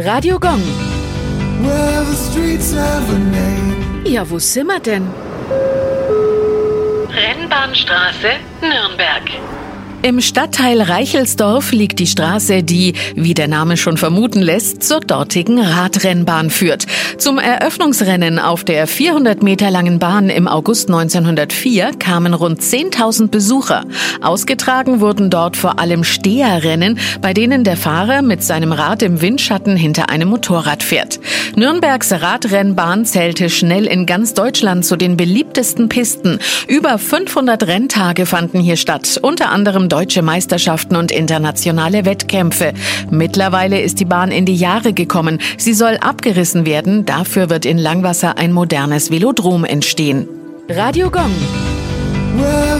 Radio Gong. Ja, wo sind wir denn? Rennbahnstraße, Nürnberg. Im Stadtteil Reichelsdorf liegt die Straße, die, wie der Name schon vermuten lässt, zur dortigen Radrennbahn führt. Zum Eröffnungsrennen auf der 400 Meter langen Bahn im August 1904 kamen rund 10.000 Besucher. Ausgetragen wurden dort vor allem Steherrennen, bei denen der Fahrer mit seinem Rad im Windschatten hinter einem Motorrad fährt. Nürnbergs Radrennbahn zählte schnell in ganz Deutschland zu den beliebtesten Pisten. Über 500 Renntage fanden hier statt, unter anderem deutsche Meisterschaften und internationale Wettkämpfe. Mittlerweile ist die Bahn in die Jahre gekommen. Sie soll abgerissen werden. Dafür wird in Langwasser ein modernes Velodrom entstehen. Radio Gong. Well,